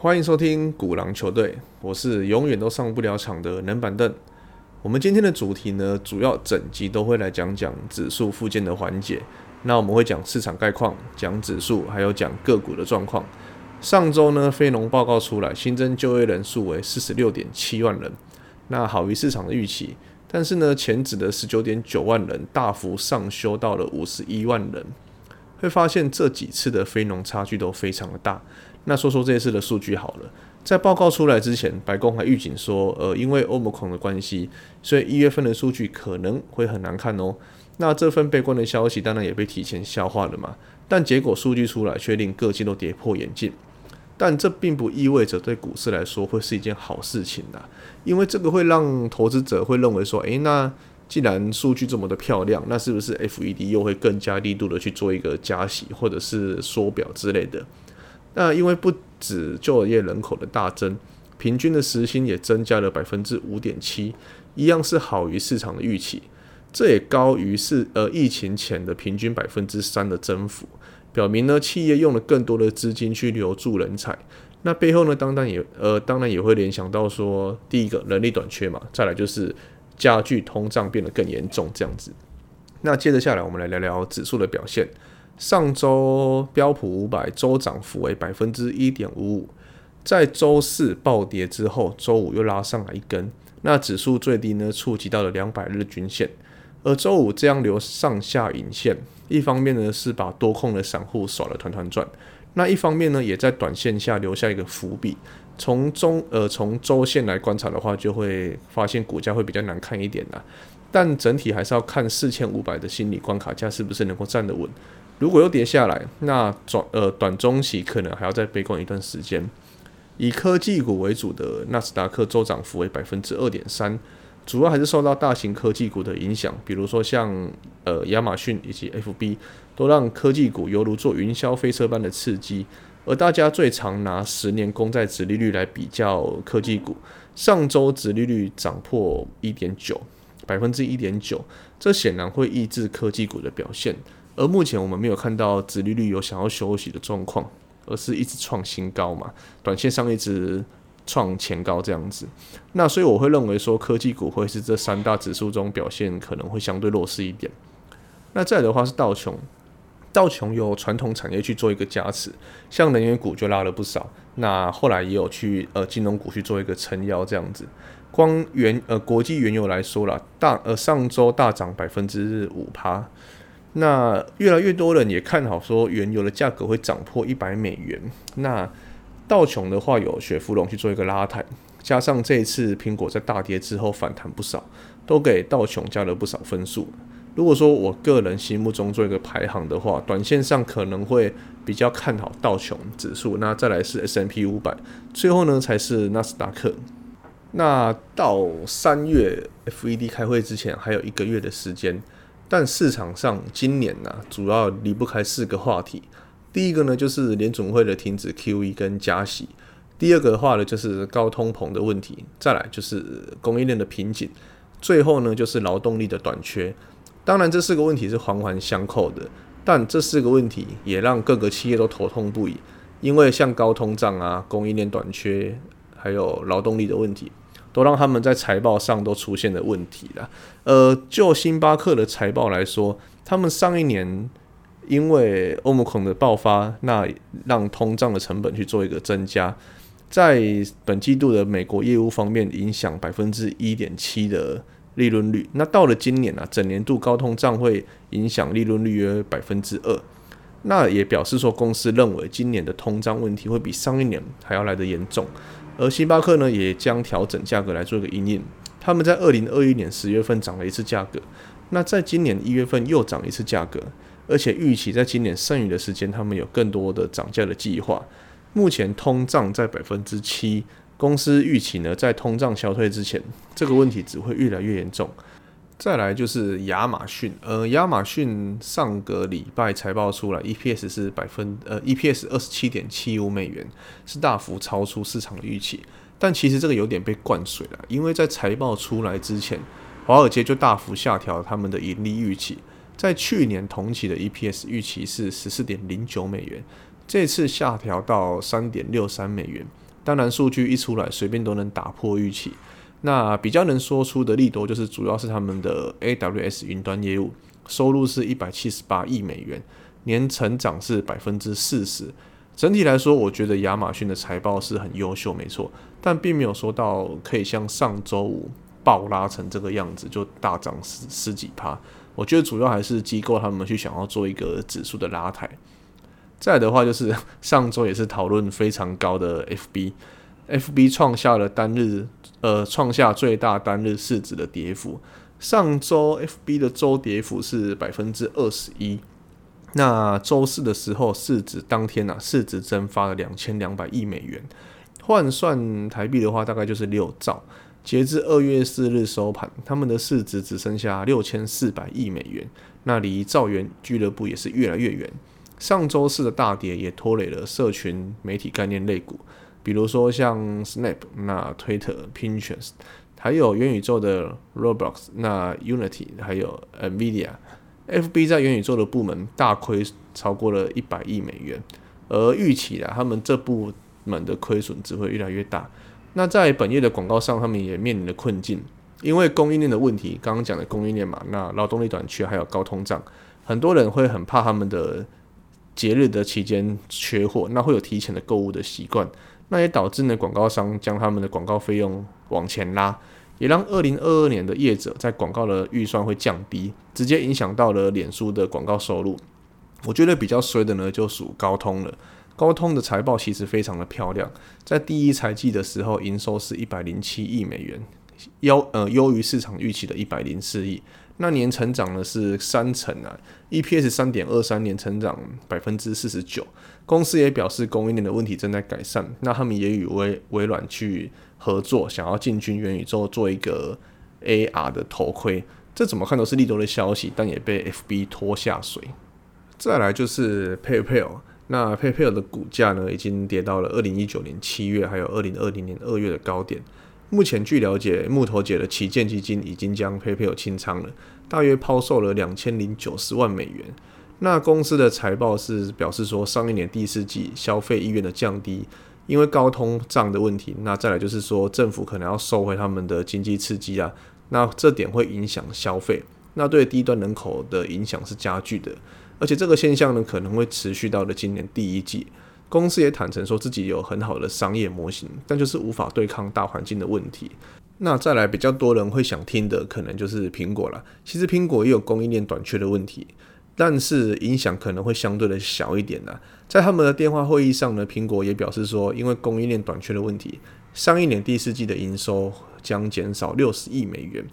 欢迎收听古狼球队，我是永远都上不了场的冷板凳。我们今天的主题呢，主要整集都会来讲讲指数附件的环节。那我们会讲市场概况，讲指数，还有讲个股的状况。上周呢，非农报告出来，新增就业人数为四十六点七万人，那好于市场的预期。但是呢，前指的十九点九万人大幅上修到了五十一万人，会发现这几次的非农差距都非常的大。那说说这次的数据好了，在报告出来之前，白宫还预警说，呃，因为欧盟孔的关系，所以一月份的数据可能会很难看哦。那这份悲观的消息当然也被提前消化了嘛。但结果数据出来，却令各界都跌破眼镜。但这并不意味着对股市来说会是一件好事情呐，因为这个会让投资者会认为说，诶，那既然数据这么的漂亮，那是不是 FED 又会更加力度的去做一个加息或者是缩表之类的？那因为不止就业人口的大增，平均的时薪也增加了百分之五点七，一样是好于市场的预期，这也高于是呃疫情前的平均百分之三的增幅。表明呢，企业用了更多的资金去留住人才，那背后呢，当然也呃，当然也会联想到说，第一个人力短缺嘛，再来就是加剧通胀变得更严重这样子。那接着下来，我们来聊聊指数的表现。上周标普五百周涨幅为百分之一点五五，在周四暴跌之后，周五又拉上来一根，那指数最低呢，触及到了两百日均线。而周五这样留上下影线，一方面呢是把多空的散户耍了团团转，那一方面呢也在短线下留下一个伏笔。从中呃从周线来观察的话，就会发现股价会比较难看一点啦。但整体还是要看四千五百的心理关卡价是不是能够站得稳。如果又跌下来，那短呃短中期可能还要再悲观一段时间。以科技股为主的纳斯达克周涨幅为百分之二点三。主要还是受到大型科技股的影响，比如说像呃亚马逊以及 FB，都让科技股犹如坐云霄飞车般的刺激。而大家最常拿十年公债殖利率来比较科技股，上周殖利率涨破一点九百分之一点九，这显然会抑制科技股的表现。而目前我们没有看到殖利率有想要休息的状况，而是一直创新高嘛，短线上一直。创前高这样子，那所以我会认为说科技股会是这三大指数中表现可能会相对弱势一点。那再的话是道琼，道琼有传统产业去做一个加持，像能源股就拉了不少。那后来也有去呃金融股去做一个撑腰这样子。光原呃国际原油来说了，大呃上周大涨百分之五趴。那越来越多人也看好说原油的价格会涨破一百美元。那道琼的话有雪佛龙去做一个拉抬，加上这一次苹果在大跌之后反弹不少，都给道琼加了不少分数。如果说我个人心目中做一个排行的话，短线上可能会比较看好道琼指数，那再来是 S M P 五百，最后呢才是纳斯达克。那到三月 F E D 开会之前还有一个月的时间，但市场上今年呢主要离不开四个话题。第一个呢，就是联总会的停止 QE 跟加息；第二个的话呢，就是高通膨的问题；再来就是供应链的瓶颈；最后呢，就是劳动力的短缺。当然，这四个问题是环环相扣的，但这四个问题也让各个企业都头痛不已，因为像高通胀啊、供应链短缺，还有劳动力的问题，都让他们在财报上都出现了问题了。呃，就星巴克的财报来说，他们上一年。因为欧盟孔的爆发，那让通胀的成本去做一个增加，在本季度的美国业务方面影响百分之一点七的利润率。那到了今年啊，整年度高通胀会影响利润率约百分之二。那也表示说，公司认为今年的通胀问题会比上一年还要来得严重。而星巴克呢，也将调整价格来做一个应应。他们在二零二一年十月份涨了一次价格，那在今年一月份又涨一次价格。而且预期在今年剩余的时间，他们有更多的涨价的计划。目前通胀在百分之七，公司预期呢，在通胀消退之前，这个问题只会越来越严重。再来就是亚马逊，呃，亚马逊上个礼拜财报出来，EPS 是百分呃 EPS 二十七点七五美元，是大幅超出市场的预期。但其实这个有点被灌水了，因为在财报出来之前，华尔街就大幅下调他们的盈利预期。在去年同期的 EPS 预期是十四点零九美元，这次下调到三点六三美元，当然，数据一出来，随便都能打破预期。那比较能说出的利多，就是主要是他们的 AWS 云端业务收入是一百七十八亿美元，年成长是百分之四十。整体来说，我觉得亚马逊的财报是很优秀，没错，但并没有说到可以像上周五暴拉成这个样子，就大涨十十几趴。我觉得主要还是机构他们去想要做一个指数的拉抬。再的话，就是上周也是讨论非常高的 FB F B 创下了单日呃创下最大单日市值的跌幅。上周 FB 的周跌幅是百分之二十一。那周四的时候，市值当天呐，市值蒸发了两千两百亿美元，换算台币的话，大概就是六兆。截至二月四日收盘，他们的市值只剩下六千四百亿美元，那离兆元俱乐部也是越来越远。上周四的大跌也拖累了社群媒体概念类股，比如说像 Snap、那 Twitter、Pinterest，还有元宇宙的 Roblox、那 Unity，还有 Nvidia。F.B 在元宇宙的部门大亏超过了一百亿美元，而预期啊，他们这部门的亏损只会越来越大。那在本业的广告上，他们也面临了困境，因为供应链的问题，刚刚讲的供应链嘛，那劳动力短缺还有高通胀，很多人会很怕他们的节日的期间缺货，那会有提前的购物的习惯，那也导致呢广告商将他们的广告费用往前拉。也让二零二二年的业者在广告的预算会降低，直接影响到了脸书的广告收入。我觉得比较衰的呢，就属高通了。高通的财报其实非常的漂亮，在第一财季的时候，营收是一百零七亿美元，优呃优于市场预期的一百零四亿。那年成长呢是三成啊，EPS 三点二三年成长百分之四十九。公司也表示供应链的问题正在改善，那他们也与微微软去。合作想要进军元宇宙做一个 AR 的头盔，这怎么看都是利多的消息，但也被 FB 拖下水。再来就是 PayPal，那 PayPal 的股价呢已经跌到了二零一九年七月还有二零二零年二月的高点。目前据了解，木头姐的旗舰基金已经将 PayPal 清仓了，大约抛售了两千零九十万美元。那公司的财报是表示说，上一年第四季消费意愿的降低。因为高通胀的问题，那再来就是说政府可能要收回他们的经济刺激啊，那这点会影响消费，那对低端人口的影响是加剧的，而且这个现象呢可能会持续到了今年第一季。公司也坦诚说自己有很好的商业模型，但就是无法对抗大环境的问题。那再来比较多人会想听的，可能就是苹果了。其实苹果也有供应链短缺的问题。但是影响可能会相对的小一点的。在他们的电话会议上呢，苹果也表示说，因为供应链短缺的问题，上一年第四季的营收将减少六十亿美元，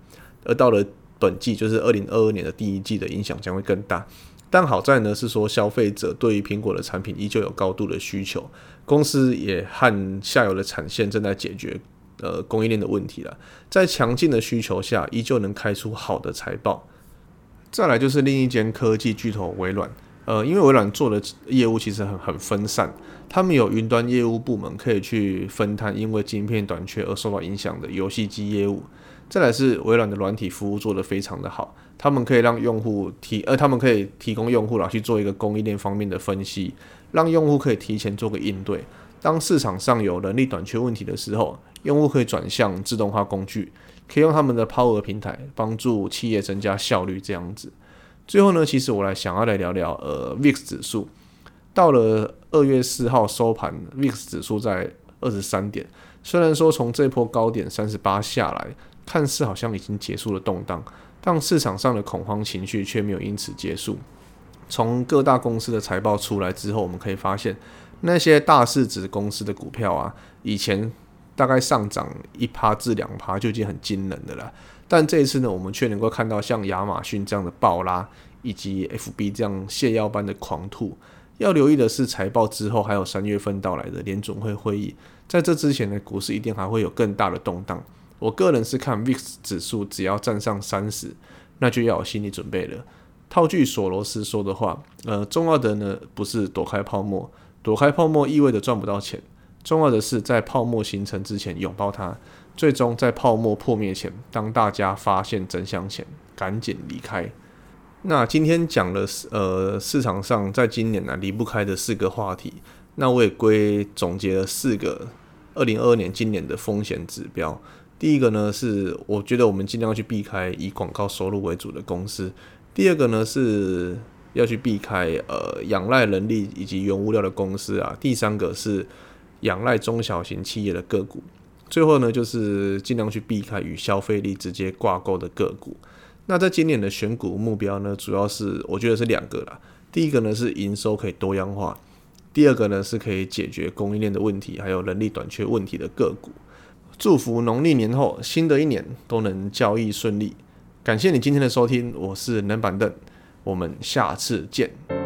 而到了本季，就是二零二二年的第一季的影响将会更大。但好在呢是说，消费者对于苹果的产品依旧有高度的需求，公司也和下游的产线正在解决呃供应链的问题了，在强劲的需求下，依旧能开出好的财报。再来就是另一间科技巨头微软，呃，因为微软做的业务其实很很分散，他们有云端业务部门可以去分摊因为晶片短缺而受到影响的游戏机业务。再来是微软的软体服务做得非常的好，他们可以让用户提，呃，他们可以提供用户来去做一个供应链方面的分析，让用户可以提前做个应对。当市场上有人力短缺问题的时候，用户可以转向自动化工具。可以用他们的 Power 平台帮助企业增加效率，这样子。最后呢，其实我来想要来聊聊呃 VIX 指数。到了二月四号收盘，VIX 指数在二十三点。虽然说从这波高点三十八下来，看似好像已经结束了动荡，但市场上的恐慌情绪却没有因此结束。从各大公司的财报出来之后，我们可以发现那些大市值公司的股票啊，以前。大概上涨一趴至两趴就已经很惊人的了，但这一次呢，我们却能够看到像亚马逊这样的暴拉，以及 FB 这样泻药般的狂吐。要留意的是，财报之后还有三月份到来的联总会会议，在这之前呢，股市一定还会有更大的动荡。我个人是看 VIX 指数只要站上三十，那就要有心理准备了。套句索罗斯说的话，呃，重要的呢不是躲开泡沫，躲开泡沫意味着赚不到钱。重要的是，在泡沫形成之前拥抱它，最终在泡沫破灭前，当大家发现真相前，赶紧离开。那今天讲了呃市场上在今年呢离不开的四个话题，那我也归总结了四个二零二二年今年的风险指标。第一个呢是，我觉得我们尽量去避开以广告收入为主的公司。第二个呢是要去避开呃仰赖人力以及原物料的公司啊。第三个是仰赖中小型企业的个股。最后呢就是尽量去避开与消费力直接挂钩的个股。那在今年的选股目标呢，主要是我觉得是两个啦。第一个呢是营收可以多样化，第二个呢是可以解决供应链的问题，还有人力短缺问题的个股。祝福农历年后新的一年都能交易顺利。感谢你今天的收听，我是冷板凳，我们下次见。